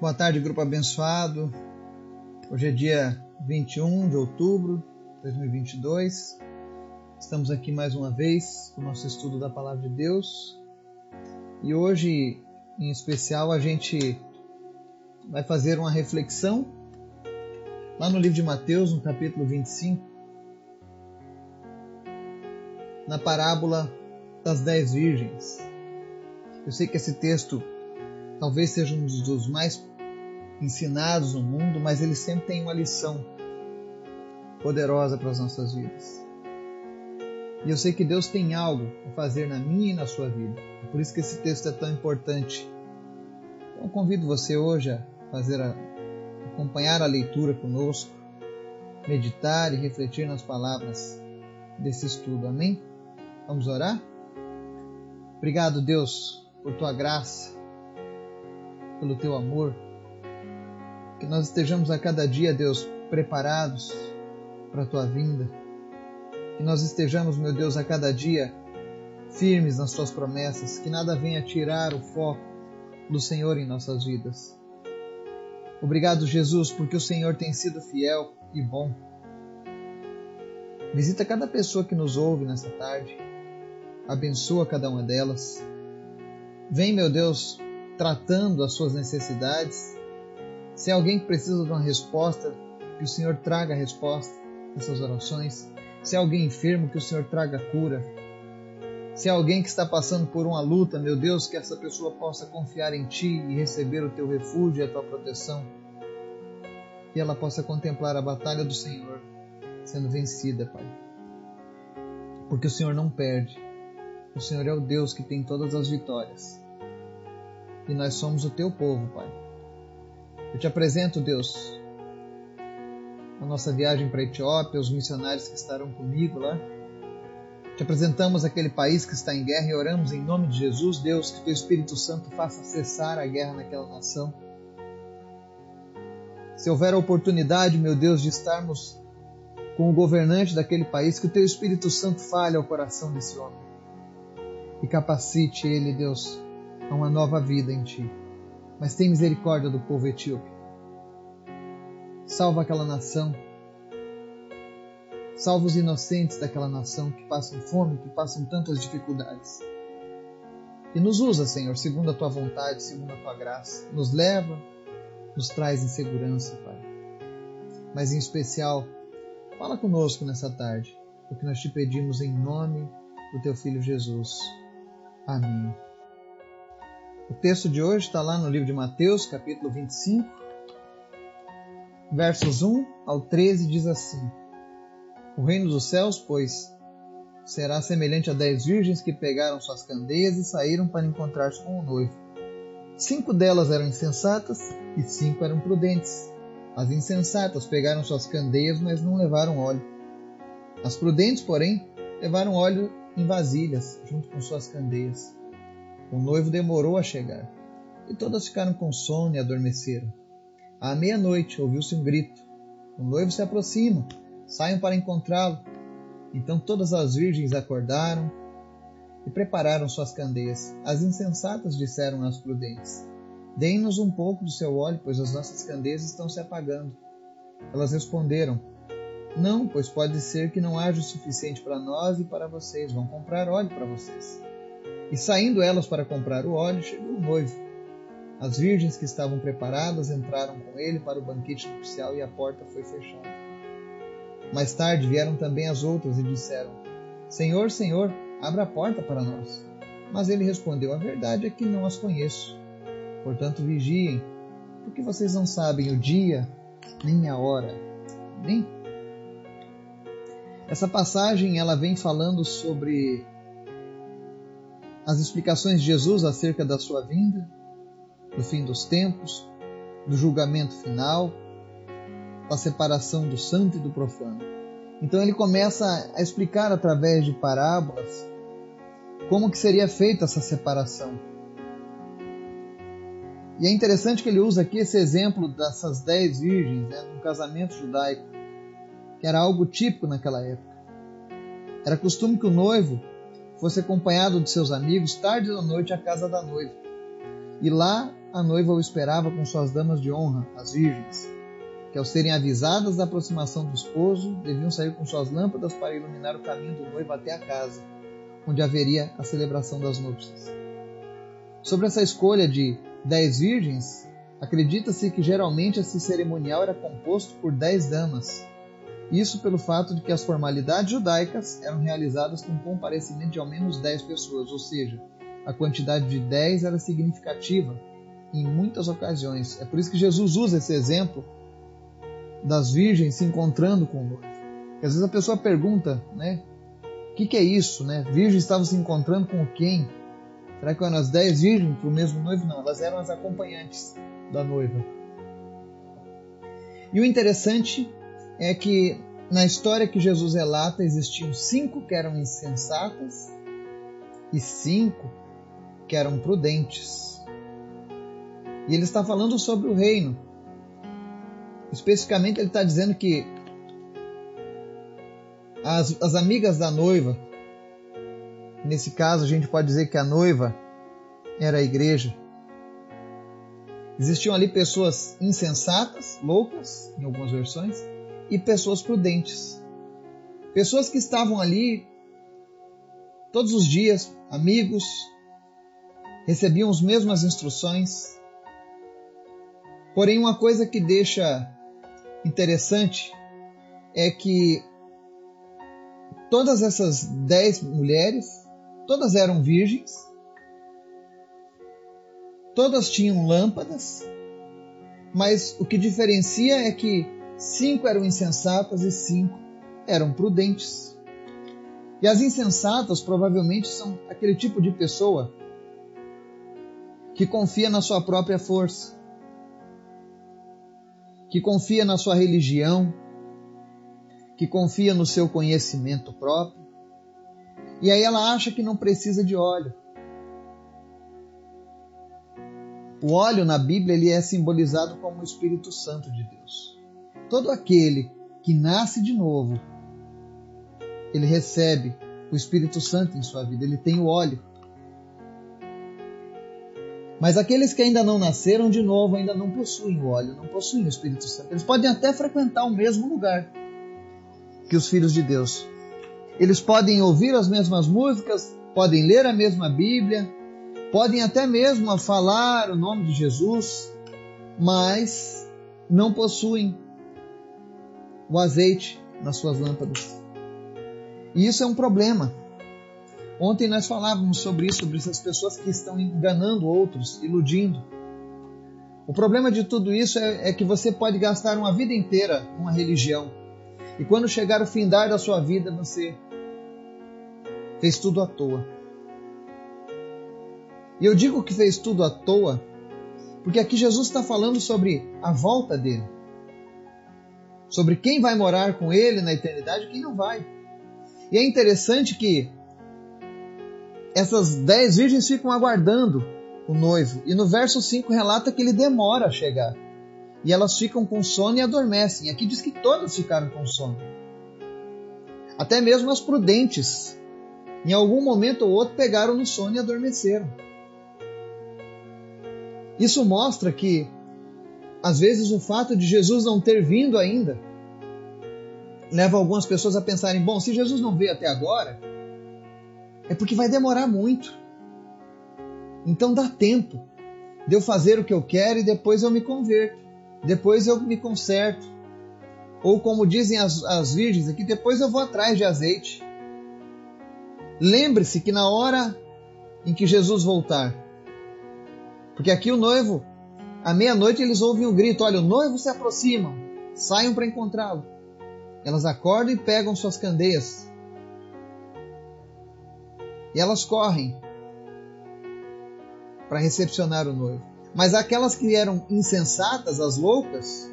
Boa tarde, grupo abençoado. Hoje é dia 21 de outubro de 2022. Estamos aqui mais uma vez com o nosso estudo da Palavra de Deus. E hoje, em especial, a gente vai fazer uma reflexão lá no livro de Mateus, no capítulo 25, na parábola das dez virgens. Eu sei que esse texto talvez seja um dos mais ensinados no mundo, mas ele sempre tem uma lição poderosa para as nossas vidas. E eu sei que Deus tem algo a fazer na minha e na sua vida. É por isso que esse texto é tão importante. Então convido você hoje a fazer a, acompanhar a leitura conosco, meditar e refletir nas palavras desse estudo. Amém? Vamos orar? Obrigado, Deus, por tua graça, pelo teu amor. Que nós estejamos a cada dia, Deus, preparados para a tua vinda. Que nós estejamos, meu Deus, a cada dia firmes nas tuas promessas. Que nada venha tirar o foco do Senhor em nossas vidas. Obrigado, Jesus, porque o Senhor tem sido fiel e bom. Visita cada pessoa que nos ouve nessa tarde. Abençoa cada uma delas. Vem, meu Deus, tratando as suas necessidades. Se é alguém que precisa de uma resposta, que o Senhor traga a resposta nessas orações. Se é alguém enfermo, que o Senhor traga cura. Se é alguém que está passando por uma luta, meu Deus, que essa pessoa possa confiar em Ti e receber o Teu refúgio e a Tua proteção. Que ela possa contemplar a batalha do Senhor sendo vencida, Pai. Porque o Senhor não perde. O Senhor é o Deus que tem todas as vitórias e nós somos o teu povo, Pai. Eu te apresento, Deus, a nossa viagem para a Etiópia, os missionários que estarão comigo lá. Te apresentamos aquele país que está em guerra e oramos em nome de Jesus, Deus, que teu Espírito Santo faça cessar a guerra naquela nação. Se houver a oportunidade, meu Deus, de estarmos com o governante daquele país, que o teu Espírito Santo fale ao coração desse homem e capacite ele, Deus, a uma nova vida em ti. Mas tem misericórdia do povo etíope. Salva aquela nação. Salva os inocentes daquela nação que passam fome, que passam tantas dificuldades. E nos usa, Senhor, segundo a tua vontade, segundo a tua graça. Nos leva, nos traz em segurança, Pai. Mas em especial, fala conosco nessa tarde, porque nós te pedimos em nome do teu filho Jesus. Amém. O texto de hoje está lá no livro de Mateus, capítulo 25, versos 1 ao 13, diz assim: O reino dos céus, pois, será semelhante a dez virgens que pegaram suas candeias e saíram para encontrar-se com o noivo. Cinco delas eram insensatas e cinco eram prudentes. As insensatas pegaram suas candeias, mas não levaram óleo. As prudentes, porém, levaram óleo em vasilhas, junto com suas candeias. O noivo demorou a chegar, e todas ficaram com sono e adormeceram. À meia-noite ouviu-se um grito: O noivo se aproxima, saiam para encontrá-lo. Então todas as virgens acordaram e prepararam suas candeias. As insensatas disseram às prudentes: Deem-nos um pouco do seu óleo, pois as nossas candeias estão se apagando. Elas responderam: Não, pois pode ser que não haja o suficiente para nós e para vocês. Vão comprar óleo para vocês. E saindo elas para comprar o óleo, chegou o noivo. As virgens que estavam preparadas entraram com ele para o banquete nupcial e a porta foi fechada. Mais tarde vieram também as outras e disseram: Senhor, Senhor, abra a porta para nós. Mas ele respondeu: A verdade é que não as conheço. Portanto, vigiem, porque vocês não sabem o dia nem a hora. Nem. Essa passagem ela vem falando sobre as explicações de Jesus acerca da sua vinda, do fim dos tempos, do julgamento final, da separação do santo e do profano. Então ele começa a explicar através de parábolas como que seria feita essa separação. E é interessante que ele usa aqui esse exemplo dessas dez virgens, né, um casamento judaico, que era algo típico naquela época. Era costume que o noivo fosse acompanhado de seus amigos tarde da noite à casa da noiva. E lá a noiva o esperava com suas damas de honra, as virgens, que ao serem avisadas da aproximação do esposo, deviam sair com suas lâmpadas para iluminar o caminho do noivo até a casa, onde haveria a celebração das núpcias. Sobre essa escolha de dez virgens, acredita-se que geralmente esse cerimonial era composto por dez damas, isso pelo fato de que as formalidades judaicas eram realizadas com comparecimento de ao menos 10 pessoas, ou seja, a quantidade de 10 era significativa em muitas ocasiões. É por isso que Jesus usa esse exemplo das virgens se encontrando com o noivo. Às vezes a pessoa pergunta, né? O que, que, é isso, né? Virgens estavam se encontrando com quem? Será que eram as dez virgens para o mesmo noivo? Não, elas eram as acompanhantes da noiva. E o interessante é que na história que Jesus relata existiam cinco que eram insensatas e cinco que eram prudentes. E ele está falando sobre o reino. Especificamente, ele está dizendo que as, as amigas da noiva, nesse caso, a gente pode dizer que a noiva era a igreja. Existiam ali pessoas insensatas, loucas, em algumas versões, e pessoas prudentes. Pessoas que estavam ali todos os dias, amigos, recebiam as mesmas instruções. Porém, uma coisa que deixa interessante é que todas essas dez mulheres, todas eram virgens, todas tinham lâmpadas, mas o que diferencia é que cinco eram insensatas e cinco eram prudentes. E as insensatas provavelmente são aquele tipo de pessoa que confia na sua própria força, que confia na sua religião, que confia no seu conhecimento próprio. E aí ela acha que não precisa de óleo. O óleo na Bíblia ele é simbolizado como o Espírito Santo de Deus. Todo aquele que nasce de novo, ele recebe o Espírito Santo em sua vida, ele tem o óleo. Mas aqueles que ainda não nasceram de novo ainda não possuem o óleo, não possuem o Espírito Santo. Eles podem até frequentar o mesmo lugar que os filhos de Deus. Eles podem ouvir as mesmas músicas, podem ler a mesma Bíblia, podem até mesmo falar o nome de Jesus, mas não possuem o azeite nas suas lâmpadas. E isso é um problema. Ontem nós falávamos sobre isso, sobre essas pessoas que estão enganando outros, iludindo. O problema de tudo isso é, é que você pode gastar uma vida inteira numa religião e quando chegar o findar da sua vida você fez tudo à toa. E eu digo que fez tudo à toa porque aqui Jesus está falando sobre a volta dele, sobre quem vai morar com ele na eternidade e quem não vai. E é interessante que essas dez virgens ficam aguardando o noivo. E no verso 5 relata que ele demora a chegar. E elas ficam com sono e adormecem. Aqui diz que todas ficaram com sono. Até mesmo as prudentes. Em algum momento ou outro pegaram no sono e adormeceram. Isso mostra que, às vezes, o fato de Jesus não ter vindo ainda leva algumas pessoas a pensarem: bom, se Jesus não veio até agora, é porque vai demorar muito. Então dá tempo de eu fazer o que eu quero e depois eu me converto. Depois eu me conserto. Ou como dizem as, as virgens aqui, depois eu vou atrás de azeite. Lembre-se que na hora em que Jesus voltar, porque aqui o noivo, à meia-noite eles ouvem um grito: olha, o noivo se aproxima, saiam para encontrá-lo. Elas acordam e pegam suas candeias e elas correm para recepcionar o noivo. Mas aquelas que eram insensatas, as loucas,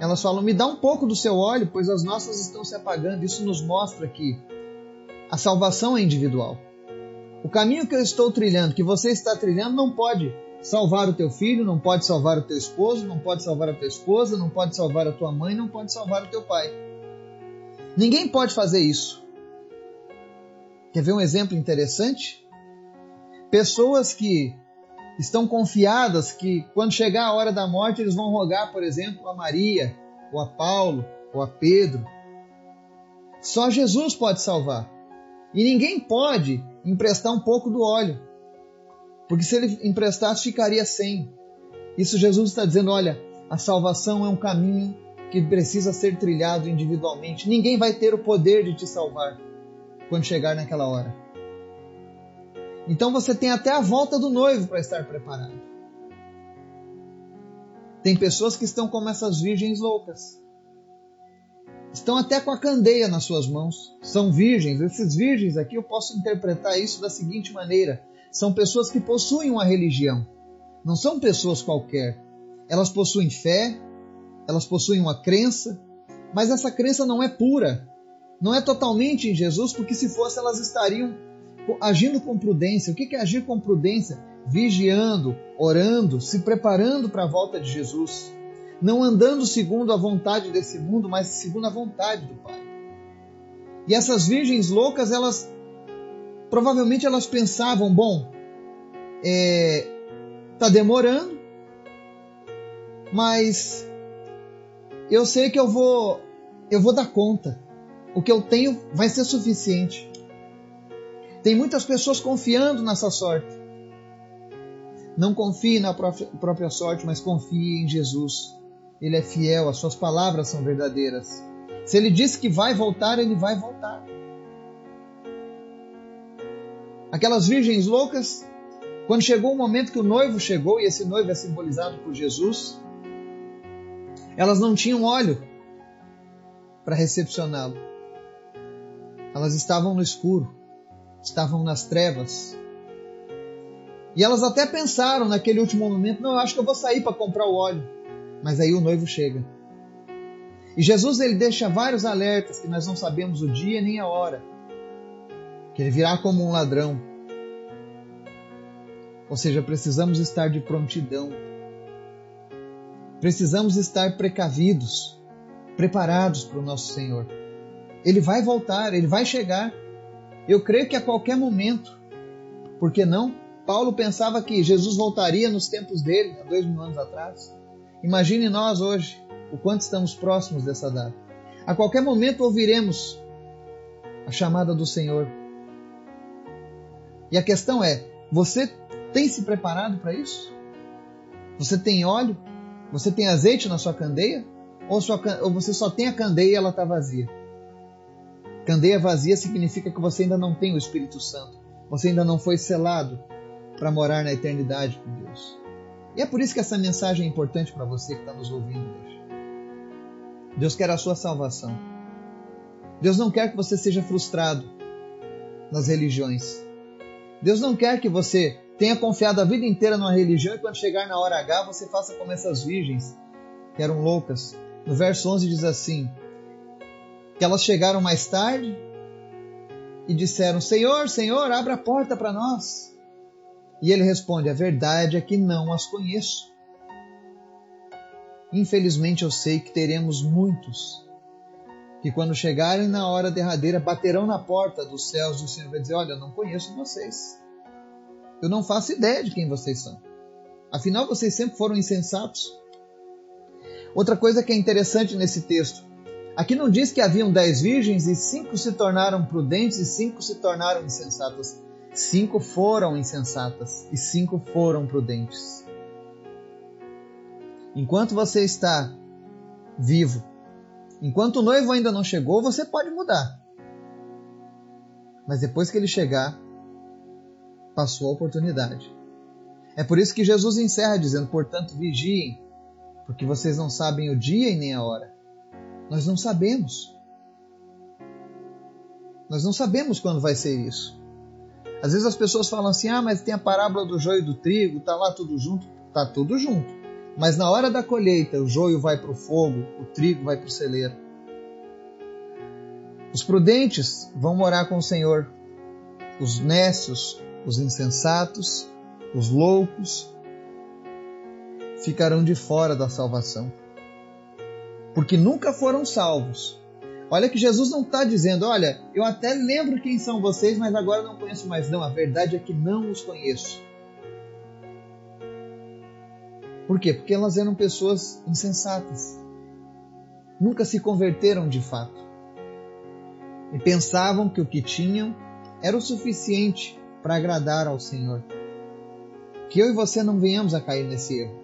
elas falam: me dá um pouco do seu óleo, pois as nossas estão se apagando. Isso nos mostra que a salvação é individual. O caminho que eu estou trilhando, que você está trilhando, não pode salvar o teu filho, não pode salvar o teu esposo, não pode salvar a tua esposa, não pode salvar a tua mãe, não pode salvar o teu pai. Ninguém pode fazer isso. Quer ver um exemplo interessante? Pessoas que estão confiadas que quando chegar a hora da morte eles vão rogar, por exemplo, a Maria, ou a Paulo, ou a Pedro. Só Jesus pode salvar. E ninguém pode emprestar um pouco do óleo. Porque se ele emprestasse, ficaria sem. Isso Jesus está dizendo: olha, a salvação é um caminho que precisa ser trilhado individualmente. Ninguém vai ter o poder de te salvar quando chegar naquela hora. Então você tem até a volta do noivo para estar preparado. Tem pessoas que estão como essas virgens loucas. Estão até com a candeia nas suas mãos. São virgens. Esses virgens aqui eu posso interpretar isso da seguinte maneira: são pessoas que possuem uma religião. Não são pessoas qualquer. Elas possuem fé, elas possuem uma crença, mas essa crença não é pura. Não é totalmente em Jesus, porque se fosse elas estariam agindo com prudência. O que é agir com prudência? Vigiando, orando, se preparando para a volta de Jesus. Não andando segundo a vontade desse mundo, mas segundo a vontade do Pai. E essas virgens loucas, elas provavelmente elas pensavam, bom, é, tá demorando, mas eu sei que eu vou eu vou dar conta. O que eu tenho vai ser suficiente. Tem muitas pessoas confiando nessa sorte. Não confie na própria sorte, mas confie em Jesus. Ele é fiel, as suas palavras são verdadeiras. Se ele disse que vai voltar, ele vai voltar. Aquelas virgens loucas, quando chegou o momento que o noivo chegou, e esse noivo é simbolizado por Jesus, elas não tinham óleo para recepcioná-lo. Elas estavam no escuro estavam nas trevas. E elas até pensaram naquele último momento: não, eu acho que eu vou sair para comprar o óleo. Mas aí o noivo chega. E Jesus ele deixa vários alertas que nós não sabemos o dia nem a hora. Que ele virá como um ladrão. Ou seja, precisamos estar de prontidão. Precisamos estar precavidos, preparados para o nosso Senhor. Ele vai voltar, ele vai chegar. Eu creio que a qualquer momento, por que não? Paulo pensava que Jesus voltaria nos tempos dele, há dois mil anos atrás. Imagine nós hoje, o quanto estamos próximos dessa data. A qualquer momento ouviremos a chamada do Senhor. E a questão é: você tem se preparado para isso? Você tem óleo? Você tem azeite na sua candeia? Ou, sua, ou você só tem a candeia e ela está vazia? Candeia vazia significa que você ainda não tem o Espírito Santo. Você ainda não foi selado para morar na eternidade com Deus. E é por isso que essa mensagem é importante para você que está nos ouvindo hoje. Deus quer a sua salvação. Deus não quer que você seja frustrado nas religiões. Deus não quer que você tenha confiado a vida inteira numa religião e quando chegar na hora H você faça como essas virgens que eram loucas. No verso 11 diz assim: que elas chegaram mais tarde e disseram: Senhor, Senhor, abra a porta para nós. E ele responde: A verdade é que não as conheço. Infelizmente eu sei que teremos muitos que, quando chegarem na hora derradeira, baterão na porta dos céus e o Senhor vai dizer: Olha, eu não conheço vocês. Eu não faço ideia de quem vocês são. Afinal, vocês sempre foram insensatos. Outra coisa que é interessante nesse texto Aqui não diz que haviam dez virgens e cinco se tornaram prudentes e cinco se tornaram insensatas. Cinco foram insensatas e cinco foram prudentes. Enquanto você está vivo, enquanto o noivo ainda não chegou, você pode mudar. Mas depois que ele chegar, passou a oportunidade. É por isso que Jesus encerra dizendo: portanto, vigiem, porque vocês não sabem o dia e nem a hora. Nós não sabemos. Nós não sabemos quando vai ser isso. Às vezes as pessoas falam assim: ah, mas tem a parábola do joio e do trigo, tá lá tudo junto. Tá tudo junto. Mas na hora da colheita, o joio vai para o fogo, o trigo vai para o celeiro. Os prudentes vão morar com o Senhor. Os nécios, os insensatos, os loucos ficarão de fora da salvação porque nunca foram salvos. Olha que Jesus não está dizendo, olha, eu até lembro quem são vocês, mas agora não conheço mais. Não, a verdade é que não os conheço. Por quê? Porque elas eram pessoas insensatas. Nunca se converteram de fato. E pensavam que o que tinham era o suficiente para agradar ao Senhor. Que eu e você não venhamos a cair nesse erro.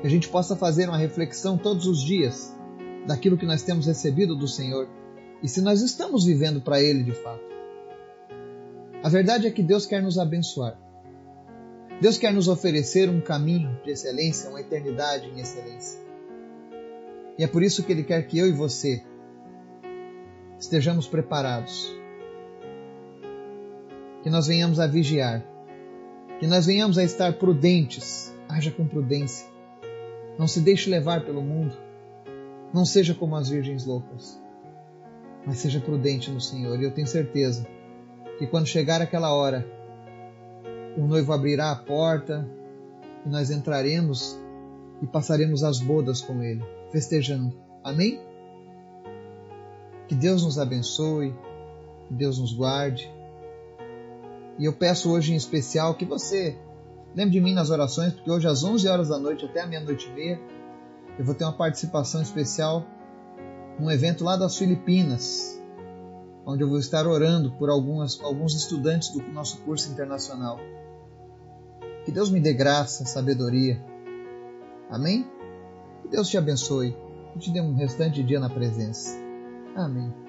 Que a gente possa fazer uma reflexão todos os dias daquilo que nós temos recebido do Senhor e se nós estamos vivendo para Ele de fato. A verdade é que Deus quer nos abençoar. Deus quer nos oferecer um caminho de excelência, uma eternidade em excelência. E é por isso que Ele quer que eu e você estejamos preparados, que nós venhamos a vigiar, que nós venhamos a estar prudentes, haja com prudência, não se deixe levar pelo mundo, não seja como as virgens loucas, mas seja prudente no Senhor. E eu tenho certeza que quando chegar aquela hora, o noivo abrirá a porta e nós entraremos e passaremos as bodas com ele, festejando. Amém? Que Deus nos abençoe, que Deus nos guarde. E eu peço hoje em especial que você lembre de mim nas orações, porque hoje às 11 horas da noite até a meia-noite e meia eu vou ter uma participação especial num evento lá das Filipinas, onde eu vou estar orando por algumas, alguns estudantes do nosso curso internacional. Que Deus me dê graça, sabedoria. Amém? Que Deus te abençoe e te dê um restante dia na presença. Amém.